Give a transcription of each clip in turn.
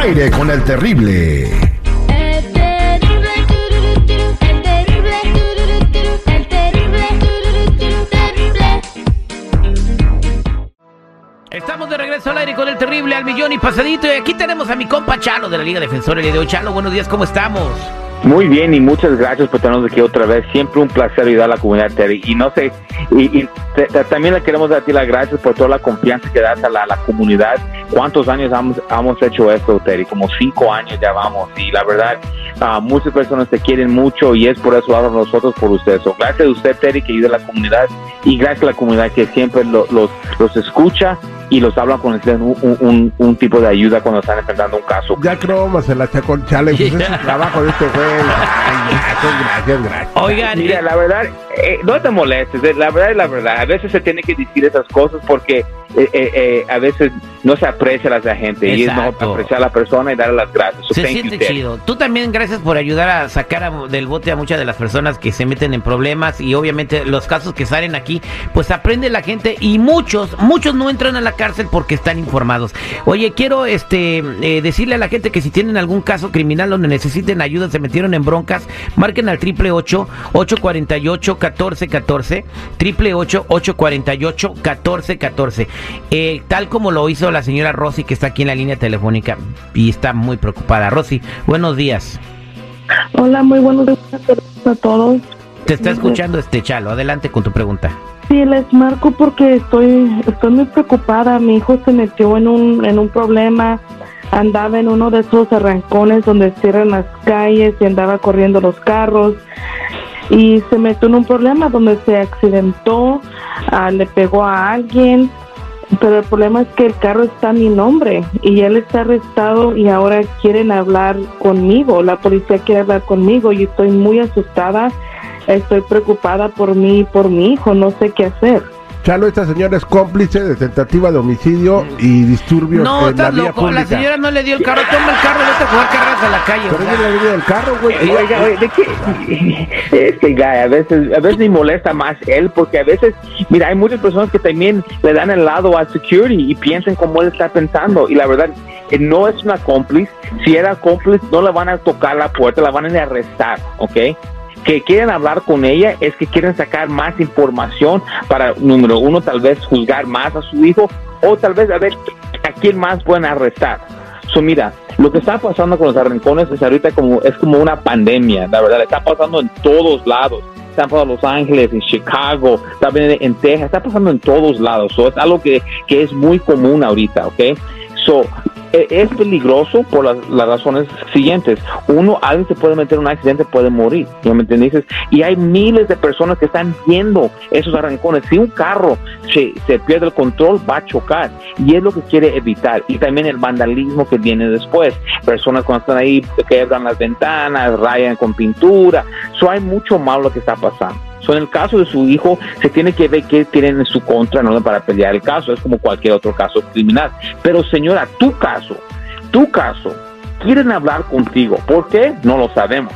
aire con el terrible. Estamos de regreso al aire con el terrible al millón y pasadito. Y aquí tenemos a mi compa Chalo de la Liga Defensora el día de hoy. Chalo, buenos días, ¿cómo estamos? Muy bien y muchas gracias por tenernos aquí otra vez. Siempre un placer ayudar a la comunidad, Terry. Y no sé, y, y te- también le queremos dar ti las gracias por toda la confianza que das a la, la comunidad. ¿Cuántos años hemos, hemos hecho esto, Terry? Como cinco años ya vamos. Y la verdad, ah, muchas personas te quieren mucho y es por eso ahora nosotros por usted. So, gracias a usted, Terry, que ayuda a la comunidad y gracias a la comunidad que siempre lo- los, los escucha y los habla con un, un- un- un tipo de ayuda cuando están enfrentando un caso. Ya creo, se la echa con chale. Pues es el trabajo de este güey. Gracias, gracias, gracias. Oigan, Mira, la verdad, eh, no te molestes, eh, la verdad es la verdad. A veces se tiene que decir esas cosas porque eh, eh, eh, a veces no se aprecia a la gente y es mejor apreciar a la persona y darle las gracias. So, se siente chido. Tú también gracias por ayudar a sacar del bote a muchas de las personas que se meten en problemas y obviamente los casos que salen aquí, pues aprende la gente y muchos, muchos no entran a la cárcel porque están informados. Oye, quiero este eh, decirle a la gente que si tienen algún caso criminal donde necesiten ayuda, se metieron en broncas, marquen al triple 848 1414 triple 848 1414 eh, tal como lo hizo la señora Rosy que está aquí en la línea telefónica y está muy preocupada. Rosy, buenos días. Hola, muy buenos días a todos. Te está escuchando este chalo. Adelante con tu pregunta. Sí, les marco porque estoy, estoy muy preocupada. Mi hijo se metió en un, en un problema. Andaba en uno de esos arrancones donde cierran las calles y andaba corriendo los carros. Y se metió en un problema donde se accidentó, ah, le pegó a alguien. Pero el problema es que el carro está a mi nombre y él está arrestado y ahora quieren hablar conmigo. La policía quiere hablar conmigo y estoy muy asustada. Estoy preocupada por mí y por mi hijo. No sé qué hacer. Chalo, esta señora es cómplice de tentativa de homicidio y disturbios No, en la vía loco. pública. La señora no le dio el carro. Toma el carro y vete a jugar carreras a la calle. Pero ella le dio el carro, güey. Oiga, oiga, oiga, ¿de qué? Es que, guy, a veces, a veces me molesta más él porque a veces, mira, hay muchas personas que también le dan el lado al security y piensan como él está pensando. Y la verdad, eh, no es una cómplice. Si era cómplice, no le van a tocar la puerta, la van a arrestar, ¿ok? Que quieren hablar con ella es que quieren sacar más información para, número uno, tal vez juzgar más a su hijo o tal vez a ver a quién más pueden arrestar. So, mira, lo que está pasando con los arrancones es ahorita como, es como una pandemia, la verdad, está pasando en todos lados. Está pasando en Los Ángeles, en Chicago, también en Texas, está pasando en todos lados. So, es algo que, que es muy común ahorita, ¿ok? So, es peligroso por las, razones siguientes. Uno, alguien se puede meter en un accidente, puede morir, ¿ya me entiendes? Y hay miles de personas que están viendo esos arrancones. Si un carro se, se pierde el control, va a chocar. Y es lo que quiere evitar. Y también el vandalismo que viene después. Personas cuando están ahí quebran las ventanas, rayan con pintura. So, hay mucho malo que está pasando. So, en el caso de su hijo, se tiene que ver qué tienen en su contra ¿no? para pelear el caso. Es como cualquier otro caso criminal. Pero señora, tu caso, tu caso, quieren hablar contigo. ¿Por qué? No lo sabemos.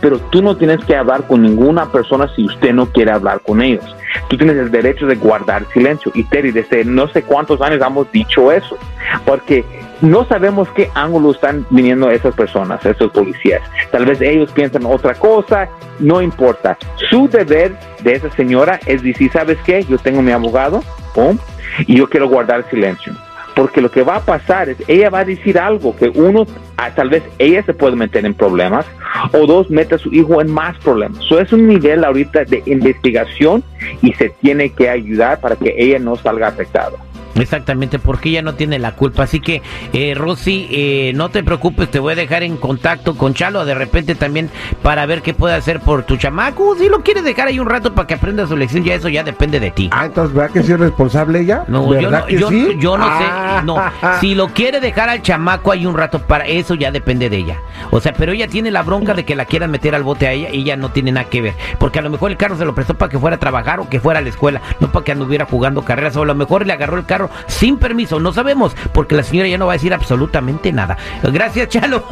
Pero tú no tienes que hablar con ninguna persona si usted no quiere hablar con ellos. Tú tienes el derecho de guardar silencio. Y Terry, desde no sé cuántos años hemos dicho eso. Porque no sabemos qué ángulo están viniendo esas personas, esos policías. Tal vez ellos piensan otra cosa, no importa. Su deber de esa señora es decir, ¿sabes qué? Yo tengo mi abogado, pum, y yo quiero guardar silencio. Porque lo que va a pasar es, ella va a decir algo que uno, ah, tal vez ella se puede meter en problemas, o dos, mete a su hijo en más problemas. Eso es un nivel ahorita de investigación y se tiene que ayudar para que ella no salga afectada. Exactamente, porque ella no tiene la culpa. Así que, eh, Rosy, eh, no te preocupes, te voy a dejar en contacto con Chalo de repente también para ver qué puede hacer por tu chamaco. Si lo quieres dejar ahí un rato para que aprenda su lección, ya eso ya depende de ti. Ah, entonces, ¿verdad que sí es responsable ella? No, yo ¿Verdad no, que yo, sí? yo no Ah. sé. No, si lo quiere dejar al chamaco ahí un rato, para eso ya depende de ella. O sea, pero ella tiene la bronca de que la quieran meter al bote a ella y ella no tiene nada que ver. Porque a lo mejor el carro se lo prestó para que fuera a trabajar o que fuera a la escuela, no para que anduviera jugando carreras. O a lo mejor le agarró el carro sin permiso. No sabemos, porque la señora ya no va a decir absolutamente nada. Gracias, Chalo.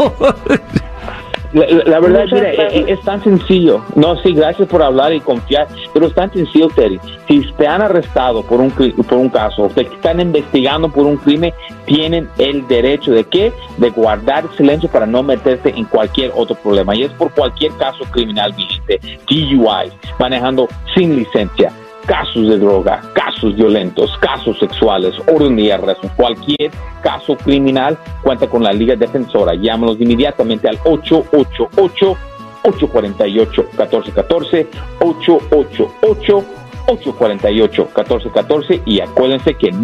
La, verdad, Muchas mira, es, es tan sencillo. No, sí, gracias por hablar y confiar, pero es tan sencillo, Terry. Si te han arrestado por un, por un caso, o te están investigando por un crimen, tienen el derecho de qué? De guardar silencio para no meterte en cualquier otro problema. Y es por cualquier caso criminal vigente, DUI, manejando sin licencia, casos de droga, casos violentos, casos sexuales, arresto, cualquier caso criminal, cuenta con la Liga Defensora. Llámanos inmediatamente al 888 848 1414 888 848 1414 y acuérdense que no